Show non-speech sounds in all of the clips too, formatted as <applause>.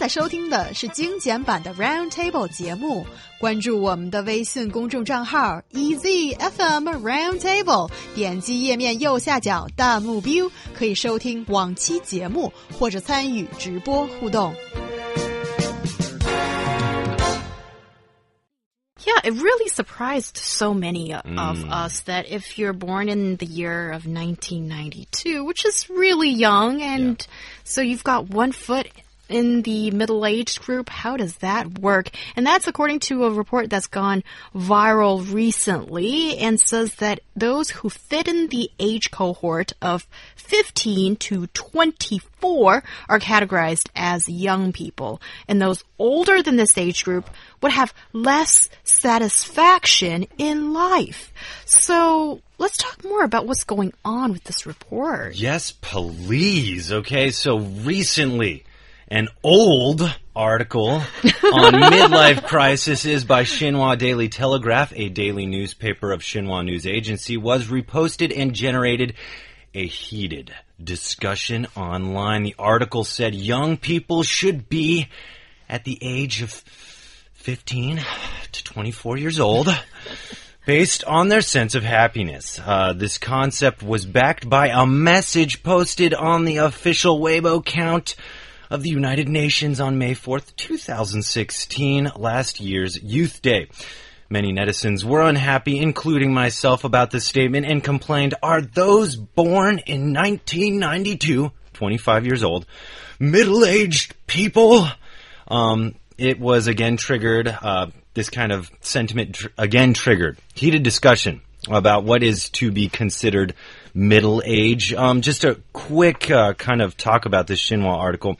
在收听的是精简版的 Round Table 节目。关注我们的微信公众账号 EZFM Round Table，点击页面右下角弹幕 view，可以收听往期节目或者参与直播互动。Yeah, it really surprised so many of us that if you're born in the year of 1992, which is really young, and so you've got one foot in the middle aged group, how does that work? And that's according to a report that's gone viral recently and says that those who fit in the age cohort of 15 to 24 are categorized as young people. And those older than this age group would have less satisfaction in life. So let's talk more about what's going on with this report. Yes, please. Okay, so recently, an old article on <laughs> midlife crises by Xinhua Daily Telegraph, a daily newspaper of Xinhua News Agency, was reposted and generated a heated discussion online. The article said young people should be at the age of 15 to 24 years old. Based on their sense of happiness. Uh, this concept was backed by a message posted on the official Weibo account of the United Nations on May 4th, 2016, last year's Youth Day. Many netizens were unhappy, including myself, about this statement and complained, are those born in 1992, 25 years old, middle-aged people? Um, it was again triggered, uh, this kind of sentiment tr- again triggered heated discussion about what is to be considered middle age. Um, just a quick uh, kind of talk about this Xinhua article.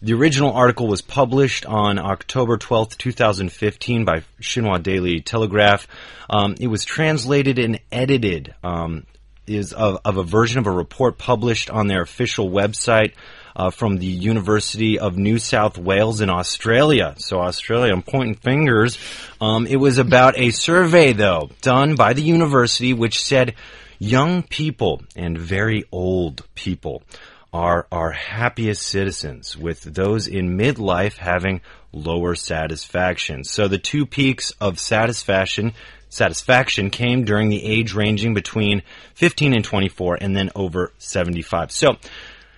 The original article was published on October 12th, 2015 by Xinhua Daily Telegraph. Um, it was translated and edited um, is of, of a version of a report published on their official website uh, from the University of New South Wales in Australia. So Australia, I'm pointing fingers. Um, it was about a survey, though, done by the university, which said young people and very old people are our happiest citizens, with those in midlife having lower satisfaction. So the two peaks of satisfaction satisfaction came during the age ranging between 15 and 24 and then over 75. So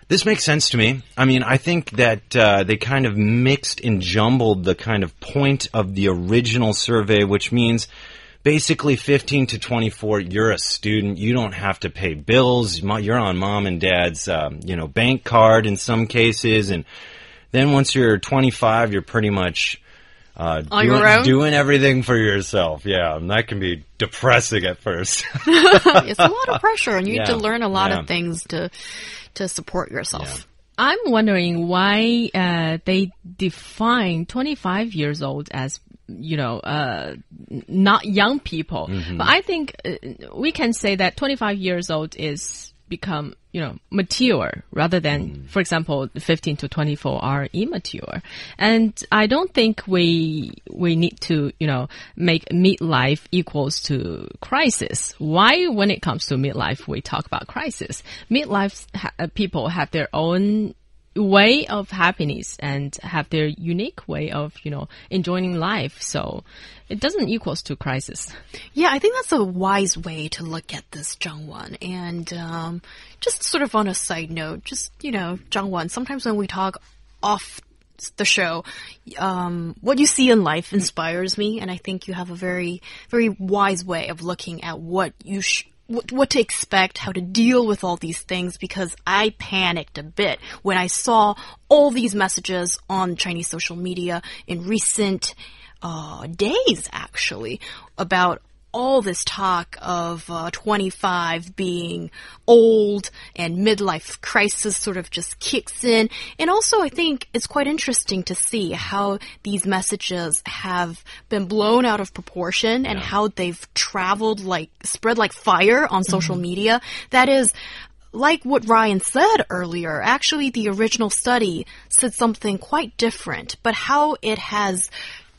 this makes sense to me. I mean, I think that uh, they kind of mixed and jumbled the kind of point of the original survey, which means basically 15 to 24 you're a student you don't have to pay bills you're on mom and dad's um, you know bank card in some cases and then once you're 25 you're pretty much uh, On doing, your own? doing everything for yourself yeah and that can be depressing at first <laughs> it's a lot of pressure, and you need to learn a lot yeah. of things to to support yourself. I'm wondering why uh, they define 25 years old as you know uh, not young people. Mm-hmm. But I think uh, we can say that 25 years old is become you know mature rather than Mm. for example 15 to 24 are immature and i don't think we we need to you know make midlife equals to crisis why when it comes to midlife we talk about crisis midlife ha- uh, people have their own way of happiness and have their unique way of you know enjoying life so it doesn't equals to crisis Yeah, I think that's a wise way to look at this Zhang Wan. And um, just sort of on a side note, just you know, Zhang Wan. Sometimes when we talk off the show, um, what you see in life inspires me, and I think you have a very, very wise way of looking at what you. What, what to expect, how to deal with all these things, because I panicked a bit when I saw all these messages on Chinese social media in recent uh, days, actually, about all this talk of uh, 25 being old and midlife crisis sort of just kicks in. And also, I think it's quite interesting to see how these messages have been blown out of proportion and how they've traveled like, spread like fire on social media. That is, like what Ryan said earlier, actually the original study said something quite different, but how it has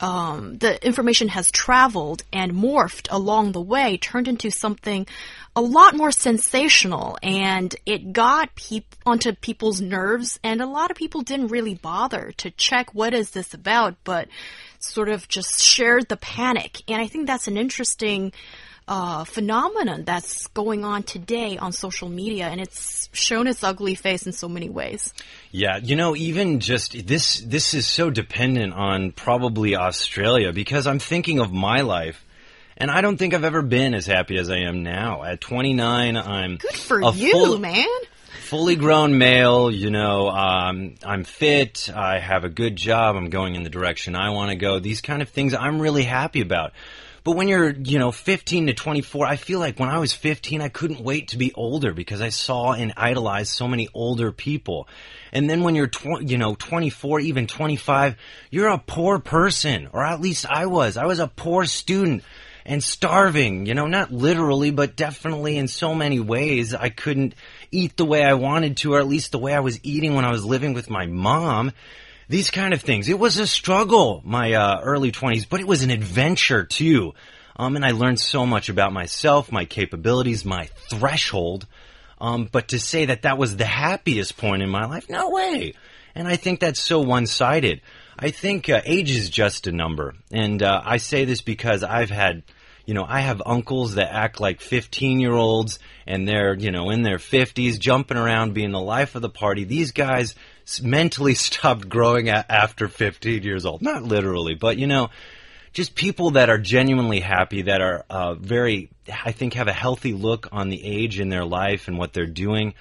um, the information has traveled and morphed along the way, turned into something a lot more sensational, and it got peop onto people's nerves, and a lot of people didn't really bother to check what is this about, but sort of just shared the panic. And I think that's an interesting uh, phenomenon that's going on today on social media, and it's shown its ugly face in so many ways. Yeah, you know, even just this, this is so dependent on probably Australia because I'm thinking of my life. And I don't think I've ever been as happy as I am now. At 29, I'm good for a you, full, man. Fully grown male, you know, um, I'm fit, I have a good job, I'm going in the direction I want to go. These kind of things I'm really happy about. But when you're, you know, 15 to 24, I feel like when I was 15, I couldn't wait to be older because I saw and idolized so many older people. And then when you're, tw- you know, 24, even 25, you're a poor person, or at least I was. I was a poor student and starving, you know, not literally, but definitely in so many ways. I couldn't eat the way I wanted to, or at least the way I was eating when I was living with my mom these kind of things. It was a struggle, my uh, early 20s, but it was an adventure too. Um, and I learned so much about myself, my capabilities, my threshold. Um, but to say that that was the happiest point in my life, no way. And I think that's so one-sided. I think uh, age is just a number. And uh, I say this because I've had you know, I have uncles that act like 15 year olds and they're, you know, in their 50s, jumping around, being the life of the party. These guys mentally <laughs> stopped growing after 15 years old. Not literally, but, you know, just people that are genuinely happy, that are uh, very, I think, have a healthy look on the age in their life and what they're doing.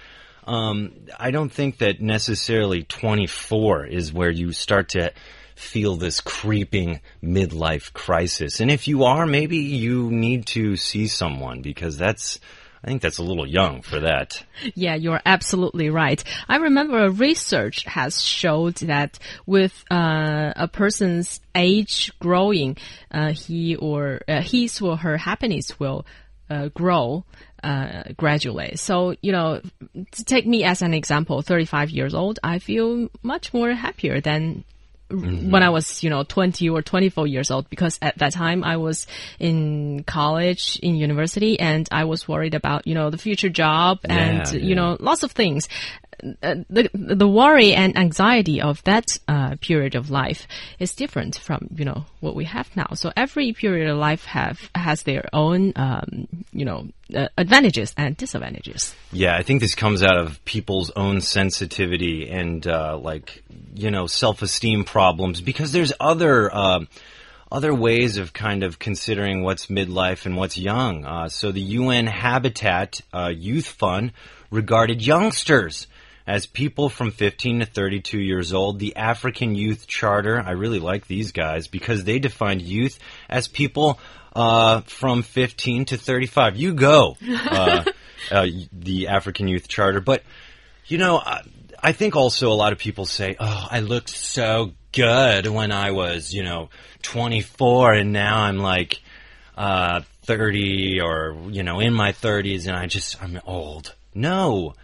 Um, I don't think that necessarily 24 is where you start to feel this creeping midlife crisis. And if you are, maybe you need to see someone because that's, I think that's a little young for that. Yeah, you're absolutely right. I remember research has showed that with uh, a person's age growing, uh, he or uh, his or her happiness will uh, grow uh, gradually. So, you know, to take me as an example, 35 years old, I feel much more happier than Mm-hmm. when I was, you know, 20 or 24 years old because at that time I was in college, in university, and I was worried about, you know, the future job and, yeah, you know, lots of things. Uh, the the worry and anxiety of that uh, period of life is different from you know what we have now. So every period of life have has their own um, you know uh, advantages and disadvantages. Yeah, I think this comes out of people's own sensitivity and uh, like you know self esteem problems because there's other uh, other ways of kind of considering what's midlife and what's young. Uh, so the UN Habitat uh, Youth Fund regarded youngsters as people from 15 to 32 years old. The African Youth Charter, I really like these guys because they defined youth as people uh, from 15 to 35. You go, uh, <laughs> uh, the African Youth Charter. But, you know, I, I think also a lot of people say, oh, I looked so good when I was, you know, 24 and now I'm like uh, 30 or, you know, in my 30s and I just, I'm old. No.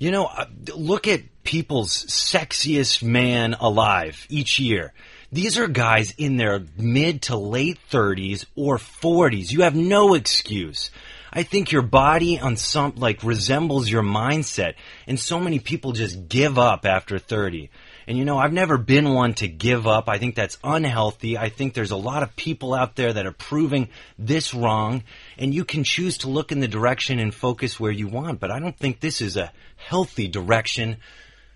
You know, uh, look at people's sexiest man alive each year. These are guys in their mid to late 30s or 40s. You have no excuse. I think your body on some like resembles your mindset and so many people just give up after 30. And you know, I've never been one to give up. I think that's unhealthy. I think there's a lot of people out there that are proving this wrong, and you can choose to look in the direction and focus where you want. But I don't think this is a healthy direction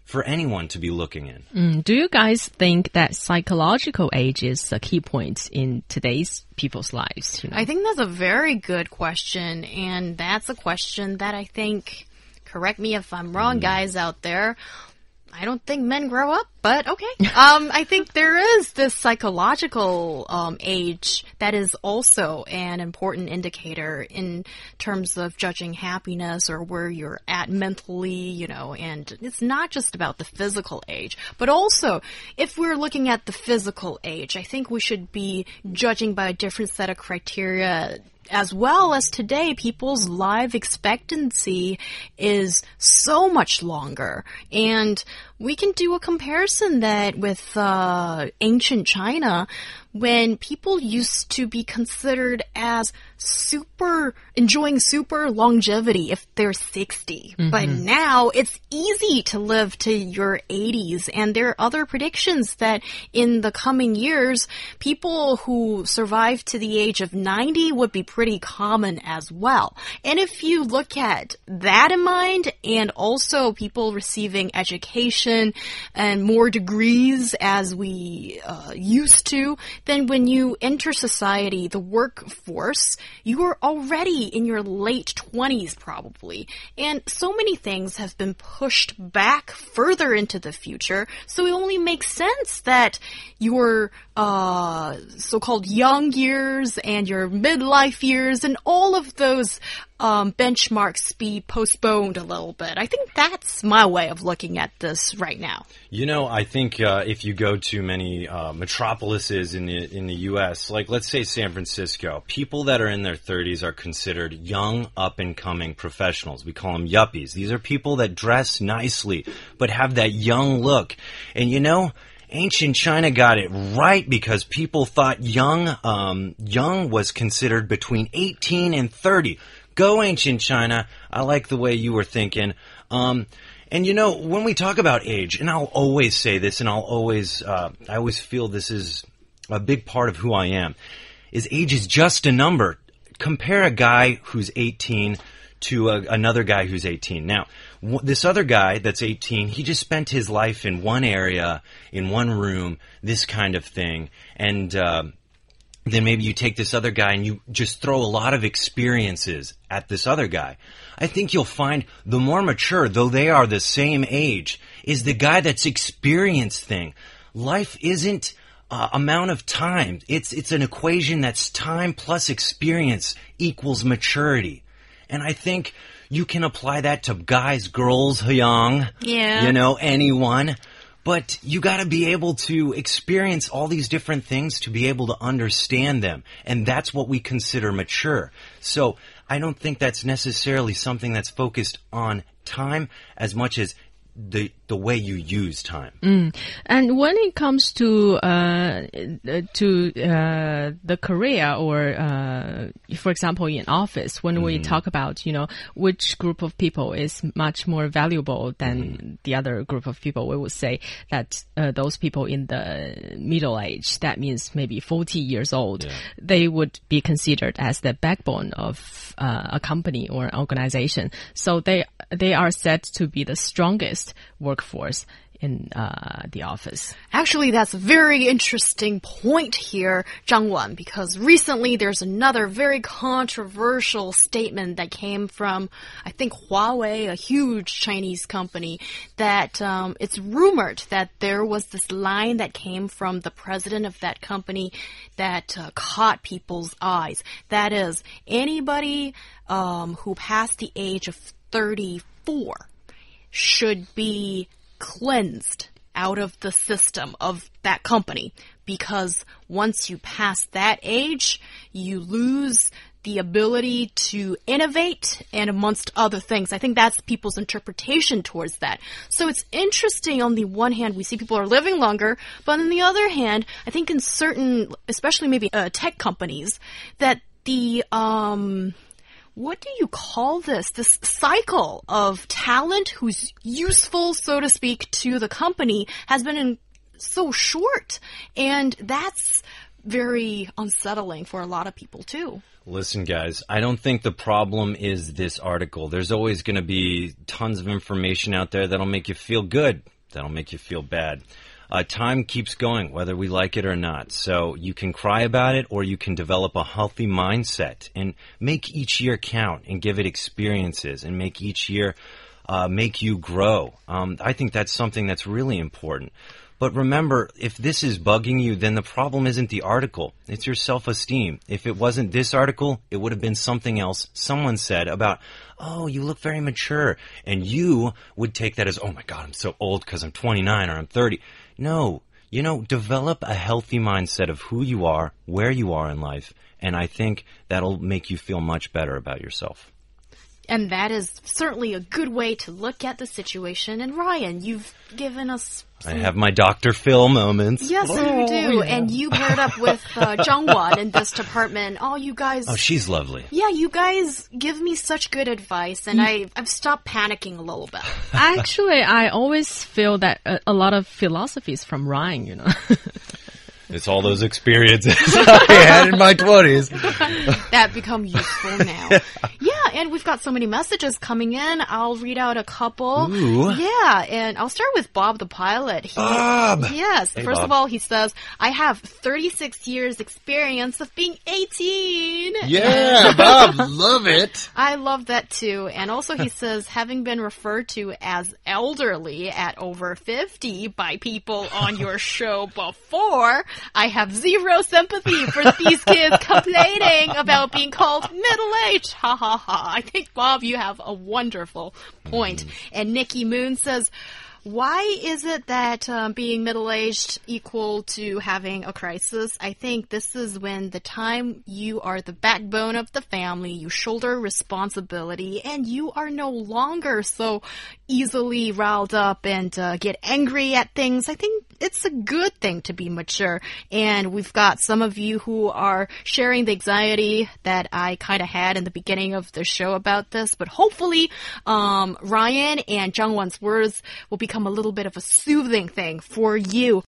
for anyone to be looking in. Mm, do you guys think that psychological age is a key point in today's people's lives? You know? I think that's a very good question, and that's a question that I think. Correct me if I'm wrong, mm. guys out there. I don't think men grow up, but okay. <laughs> um, I think there is this psychological um, age that is also an important indicator in terms of judging happiness or where you're at mentally, you know, and it's not just about the physical age, but also if we're looking at the physical age, I think we should be judging by a different set of criteria as well as today, people's life expectancy is so much longer. And we can do a comparison that with uh, ancient China, when people used to be considered as super enjoying super longevity if they're 60. But now it's easy to live to your 80s and there are other predictions that in the coming years people who survive to the age of 90 would be pretty common as well. And if you look at that in mind and also people receiving education and more degrees as we uh, used to, then when you enter society, the workforce, you are already in your late 20s probably. And so many things have been pushed back further into the future. So it only makes sense that your uh, so-called young years and your midlife years and all of those um, benchmarks be postponed a little bit. I think that's my way of looking at this right now. You know, I think uh, if you go to many uh, metropolises in the in the U.S., like let's say San Francisco, people that are in their 30s are considered young, up and coming professionals. We call them yuppies. These are people that dress nicely but have that young look. And you know, ancient China got it right because people thought young um, young was considered between 18 and 30. Go ancient China. I like the way you were thinking. Um, and you know, when we talk about age, and I'll always say this, and I'll always, uh, I always feel this is a big part of who I am, is age is just a number. Compare a guy who's 18 to a, another guy who's 18. Now, w- this other guy that's 18, he just spent his life in one area, in one room, this kind of thing, and. Uh, then maybe you take this other guy and you just throw a lot of experiences at this other guy. I think you'll find the more mature, though they are the same age, is the guy that's experienced thing. Life isn't uh, amount of time. It's it's an equation that's time plus experience equals maturity. And I think you can apply that to guys, girls, young, Yeah. you know, anyone. But you got to be able to experience all these different things to be able to understand them. And that's what we consider mature. So I don't think that's necessarily something that's focused on time as much as the, the way you use time. And when it comes to uh, to uh, the career, or uh, for example, in office, when we talk about you know which group of people is much more valuable than the other group of people, we would say that uh, those people in the middle age, that means maybe forty years old, they would be considered as the backbone of uh, a company or an organization. So they they are said to be the strongest workforce in uh, the office. Actually, that's a very interesting point here, Zhang Wan, because recently there's another very controversial statement that came from, I think, Huawei, a huge Chinese company, that um, it's rumored that there was this line that came from the president of that company that uh, caught people's eyes. That is, anybody um, who passed the age of 34 should be cleansed out of the system of that company because once you pass that age, you lose the ability to innovate and amongst other things. I think that's people's interpretation towards that. So it's interesting on the one hand, we see people are living longer, but on the other hand, I think in certain, especially maybe uh, tech companies, that the, um, what do you call this? This cycle of talent who's useful, so to speak, to the company has been in so short. And that's very unsettling for a lot of people too. Listen, guys, I don't think the problem is this article. There's always going to be tons of information out there that'll make you feel good, that'll make you feel bad. Uh, time keeps going, whether we like it or not. So you can cry about it, or you can develop a healthy mindset and make each year count and give it experiences and make each year uh, make you grow. Um, I think that's something that's really important. But remember, if this is bugging you, then the problem isn't the article. It's your self-esteem. If it wasn't this article, it would have been something else someone said about, oh, you look very mature. And you would take that as, oh my God, I'm so old because I'm 29 or I'm 30. No, you know, develop a healthy mindset of who you are, where you are in life. And I think that'll make you feel much better about yourself. And that is certainly a good way to look at the situation. And Ryan, you've given us. I have my Dr. Phil moments. Yes, you do. And you paired up with uh, Zhang Wan in this department. Oh, you guys. Oh, she's lovely. yeah, you guys give me such good advice, and I, I've stopped panicking a little bit. Actually, I always feel that a, a lot of philosophies from Ryan, you know. <laughs> It's all those experiences <laughs> I had in my 20s. <laughs> that become useful now. <laughs> yeah, and we've got so many messages coming in. I'll read out a couple. Ooh. Yeah, and I'll start with Bob the pilot. He, Bob! Yes. Hey, First Bob. of all, he says, I have 36 years experience of being 18. Yeah, Bob, love it. I love that too. And also he says, having been referred to as elderly at over 50 by people on your show before, I have zero sympathy for these kids complaining about being called middle-aged. Ha ha ha. I think, Bob, you have a wonderful point. And Nikki Moon says, why is it that um, being middle aged equal to having a crisis? I think this is when the time you are the backbone of the family, you shoulder responsibility, and you are no longer so easily riled up and uh, get angry at things. I think it's a good thing to be mature. And we've got some of you who are sharing the anxiety that I kind of had in the beginning of the show about this, but hopefully, um, Ryan and Zhang Wan's words will become a little bit of a soothing thing for you.